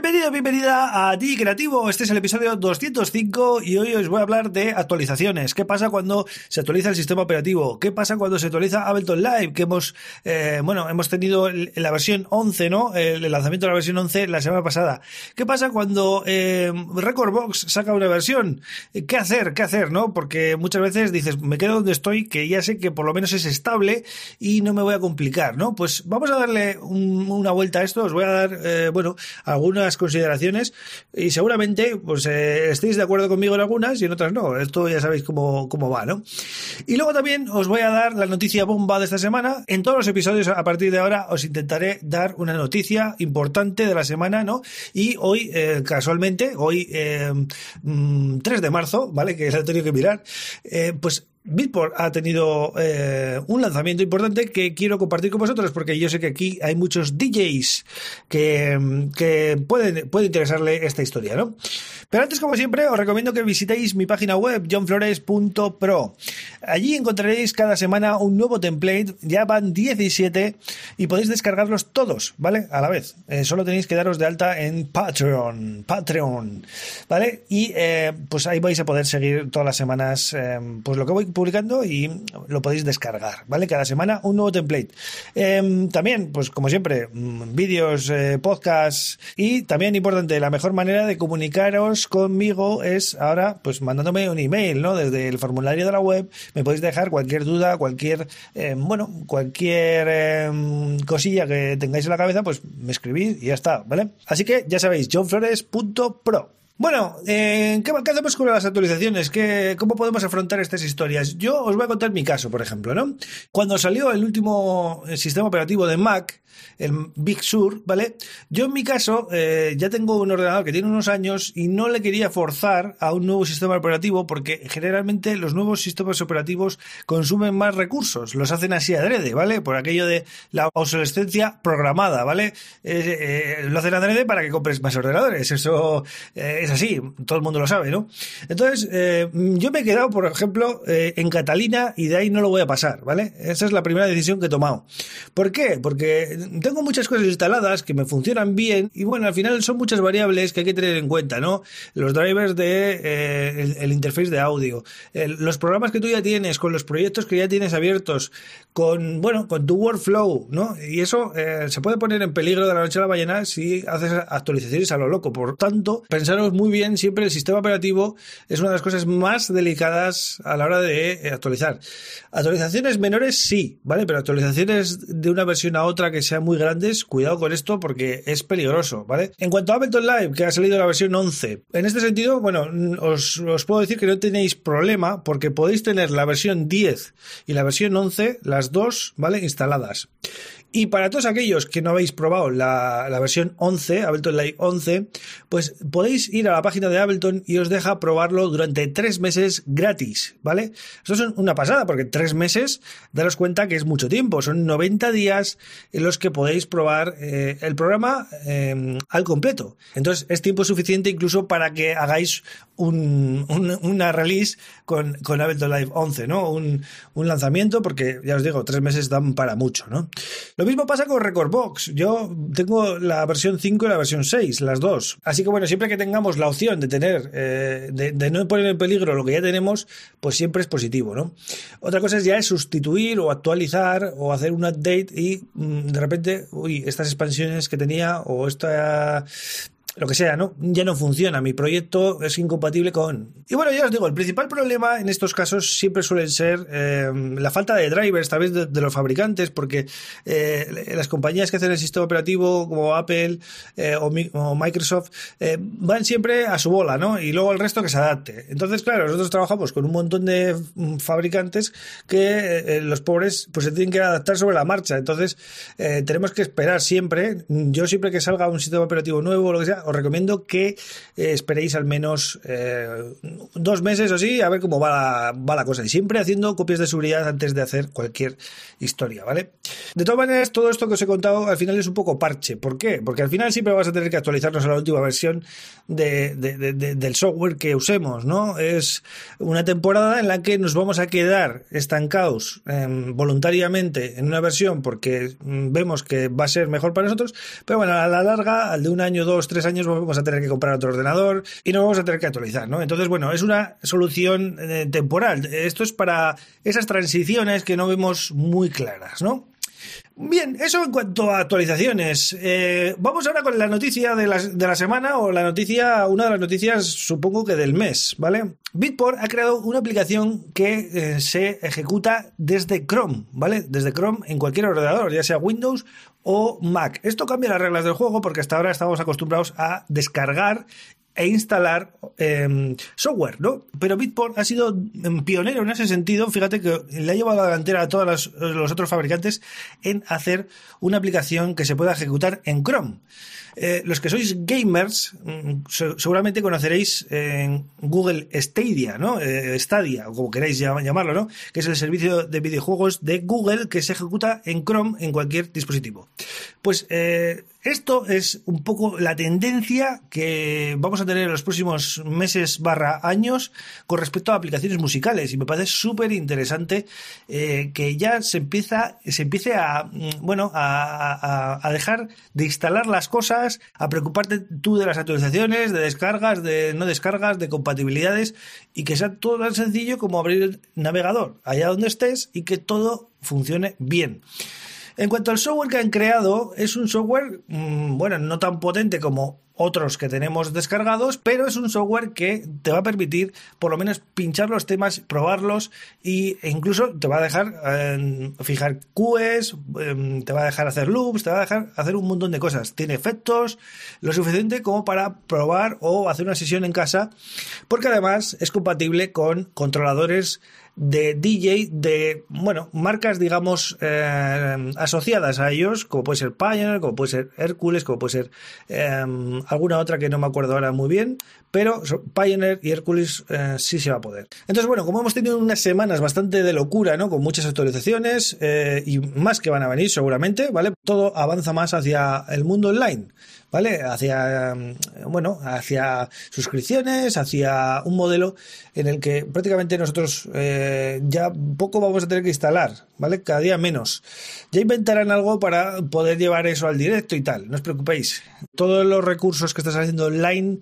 Bienvenido, bienvenida a Ti Creativo. Este es el episodio 205 y hoy os voy a hablar de actualizaciones. ¿Qué pasa cuando se actualiza el sistema operativo? ¿Qué pasa cuando se actualiza Ableton Live? Que hemos, eh, bueno, hemos tenido la versión 11, ¿no? El lanzamiento de la versión 11 la semana pasada. ¿Qué pasa cuando eh, Recordbox saca una versión? ¿Qué hacer? ¿Qué hacer? ¿No? Porque muchas veces dices, me quedo donde estoy, que ya sé que por lo menos es estable y no me voy a complicar, ¿no? Pues vamos a darle una vuelta a esto. Os voy a dar, eh, bueno, consideraciones y seguramente pues eh, estéis de acuerdo conmigo en algunas y en otras no. Esto ya sabéis cómo, cómo va, ¿no? Y luego también os voy a dar la noticia bomba de esta semana. En todos los episodios a partir de ahora os intentaré dar una noticia importante de la semana, ¿no? Y hoy, eh, casualmente, hoy 3 eh, mm, de marzo, ¿vale? Que he tenido que mirar, pues Beatport ha tenido eh, un lanzamiento importante que quiero compartir con vosotros porque yo sé que aquí hay muchos DJs que, que pueden, puede interesarle esta historia, ¿no? Pero antes, como siempre, os recomiendo que visitéis mi página web, johnflores.pro. Allí encontraréis cada semana un nuevo template, ya van 17 y podéis descargarlos todos, ¿vale? A la vez. Eh, solo tenéis que daros de alta en Patreon, Patreon, ¿vale? Y eh, pues ahí vais a poder seguir todas las semanas pues lo que voy publicando y lo podéis descargar, ¿vale? Cada semana un nuevo template. Em, también, pues como siempre, mm, vídeos, eh, podcasts y también importante, la mejor manera de comunicaros conmigo es ahora, pues mandándome un email, ¿no? Desde el formulario de la web me podéis dejar cualquier duda, cualquier, em, bueno, cualquier em, cosilla que tengáis en la cabeza, pues me escribís y ya está, ¿vale? Así que ya sabéis, johnflores.pro. Bueno, eh, ¿qué, hacemos con las actualizaciones? ¿Qué, ¿Cómo podemos afrontar estas historias? Yo os voy a contar mi caso, por ejemplo, ¿no? Cuando salió el último eh, sistema operativo de Mac, el Big Sur, ¿vale? Yo en mi caso eh, ya tengo un ordenador que tiene unos años y no le quería forzar a un nuevo sistema operativo porque generalmente los nuevos sistemas operativos consumen más recursos, los hacen así adrede, ¿vale? Por aquello de la obsolescencia programada, ¿vale? lo hacen adrede para que compres más ordenadores, eso es así, todo el mundo lo sabe, ¿no? Entonces, eh, yo me he quedado, por ejemplo, eh, en Catalina y de ahí no lo voy a pasar, ¿vale? Esa es la primera decisión que he tomado. ¿Por qué? Porque tengo muchas cosas instaladas que me funcionan bien y bueno, al final son muchas variables que hay que tener en cuenta, ¿no? Los drivers de eh, el, interface de audio, los programas que tú ya tienes, con los proyectos que ya tienes abiertos, con, bueno, con tu workflow, ¿no? Y eso se puede poner en peligro de la noche a la mañana si haces actualizaciones a lo loco. Por tanto, pensaros muy bien, siempre el sistema operativo es una de las cosas más delicadas a la hora de eh, actualizar. Actualizaciones menores sí, ¿vale? Pero actualizaciones de una versión a otra que sean muy grandes, cuidado con esto porque es peligroso, ¿vale? En cuanto a Ableton Live, que ha salido la versión 11, en este sentido, bueno, os, os puedo decir que no tenéis problema porque podéis tener la versión 10 y la versión 11, las dos, ¿vale? Instaladas. Y para todos aquellos que no habéis probado la, versión 11, Ableton Live 11, pues podéis ir a la página de Ableton y os deja probarlo durante tres meses gratis, ¿vale? Esto es una pasada porque tres meses, daros cuenta que es mucho tiempo, son 90 días en los que podéis probar eh, el programa em, al completo. Entonces es tiempo suficiente incluso para que hagáis un, una release con, con Ableton Live 11, ¿no? Un, un lanzamiento porque ya os digo, tres meses dan para mucho, ¿no? Lo mismo pasa con Recordbox. Yo tengo la versión 5 y la versión 6, las dos. Así que bueno, siempre que tengamos la opción de tener, eh, de, no poner en peligro lo que ya tenemos, pues siempre es positivo, ¿no? Otra cosa es ya sustituir o actualizar o hacer un update y mm, de repente, uy, estas expansiones que tenía o esta lo que sea, ¿no? Ya no funciona, mi proyecto es incompatible con... Y bueno, ya os digo, el principal problema en estos casos siempre suele ser eh, la falta de drivers, tal vez de, los fabricantes, porque eh, las compañías que hacen el sistema operativo, como Apple eh, o, Microsoft, van siempre a su bola, ¿no? Y luego el resto que se adapte. Entonces, claro, nosotros trabajamos con un montón de mm, fabricantes que los pobres pues se tienen que adaptar sobre la marcha. Entonces, tenemos que esperar siempre, yo siempre que salga un sistema operativo nuevo o lo que sea, os recomiendo que eh, esperéis al menos eh, dos meses o así a ver cómo va la, va la cosa. Y siempre haciendo copias de seguridad antes de hacer cualquier historia, ¿vale? De todas maneras, todo esto que os he contado al final es un poco parche. ¿Por qué? Porque al final siempre vas a tener que actualizarnos a la última versión de, del software que usemos, ¿no? Es una temporada en la que nos vamos a quedar estancados em, voluntariamente en una versión porque mm, vemos que va a ser mejor para nosotros, pero bueno, a la larga, al de un año, dos, tres años, vamos a tener que comprar otro ordenador y nos vamos a tener que actualizar, ¿no? Entonces, bueno, es una solución eh, temporal. Esto es para esas transiciones que no vemos muy claras, ¿no? Bien, eso en cuanto a actualizaciones. Eh, vamos ahora con la noticia de la, de la, semana o la noticia, una de las noticias supongo que del mes, ¿vale? Bitport ha creado una aplicación que eh, se ejecuta desde Chrome, ¿vale? Desde Chrome en cualquier ordenador, ya sea Windows o Mac. Esto cambia las reglas del juego porque hasta ahora estamos acostumbrados a descargar e instalar em, software, ¿no? Pero Bitport ha sido em, pionero en ese sentido. Fíjate que le ha llevado la delantera a todos los otros fabricantes en hacer una aplicación que se pueda ejecutar en Chrome. Eh, los que sois gamers, mm, seguramente conoceréis en Google Stadia, ¿no? Eh, Stadia, o como queráis llamarlo, ¿no? Que es el servicio de videojuegos de Google que se ejecuta en Chrome en cualquier dispositivo. Pues eh, esto es un poco la tendencia que vamos a tener en los próximos meses barra años con respecto a aplicaciones musicales y me parece súper interesante que ya se empieza se empiece a mm, bueno a, a dejar de instalar las cosas a preocuparte tú de las actualizaciones, de descargas, de no descargas, de compatibilidades y que sea todo tan sencillo como abrir el navegador allá donde estés y que todo funcione bien. En cuanto al software que han creado, es un software, mm, bueno, no tan potente como otros que tenemos descargados, pero es un software que te va a permitir por lo menos pinchar los temas, probarlos e incluso te va a dejar eh, fijar QEs, em, te va a dejar hacer loops, te va a dejar hacer un montón de cosas. Tiene efectos lo suficiente como para probar o hacer una sesión en casa, porque además es compatible con controladores de DJ de, bueno, marcas, digamos, eh, asociadas a ellos, como puede ser Pioneer, como puede ser Hércules, como puede ser em, alguna otra que no me acuerdo ahora muy bien, pero Pioneer y Hércules eh, sí se va a poder. Entonces, bueno, como hemos tenido unas semanas bastante de locura, ¿no? Con muchas actualizaciones eh, y más que van a venir seguramente, ¿vale? Todo avanza más hacia el mundo online. ¿vale? Hacia, mm, bueno, hacia suscripciones, hacia un modelo en el que prácticamente nosotros eh, ya poco vamos a tener que instalar, ¿vale? Cada día menos. Ya inventarán algo para poder llevar eso al directo y tal, no os preocupéis. Todos los recursos que estás haciendo online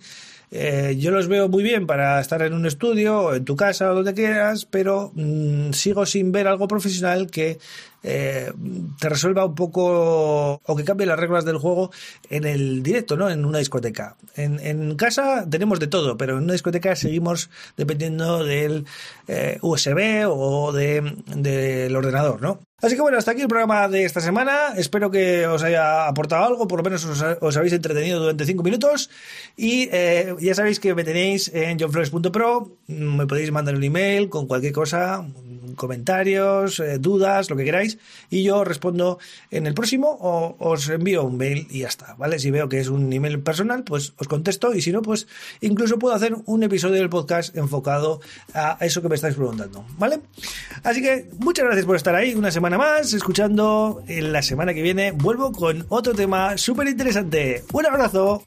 eh, yo los veo muy bien para estar en un estudio o en tu casa o donde quieras, pero mm, sigo sin ver algo profesional que eh, te resuelva un poco o que cambie las reglas del juego en el directo, ¿no? En una discoteca. En, casa tenemos de todo, pero en una discoteca seguimos dependiendo del eh, USB o del ordenador, ¿no? Así que bueno, hasta aquí el programa de esta semana. Espero que os haya aportado algo, por lo menos os, habéis entretenido durante cinco minutos. Y eh, ya sabéis que me tenéis en johnflores.pro. Me podéis mandar un email con cualquier cosa, comentarios, eh, dudas, lo que queráis, y yo respondo en el próximo o os envío un mail y ya está, ¿vale? Si veo que es un email personal, pues os contesto y si no, pues incluso puedo hacer un episodio del podcast enfocado a eso que me estáis preguntando, ¿vale? Así que muchas gracias por estar ahí una semana más, escuchando. En la semana que viene vuelvo con otro tema súper interesante. Un abrazo.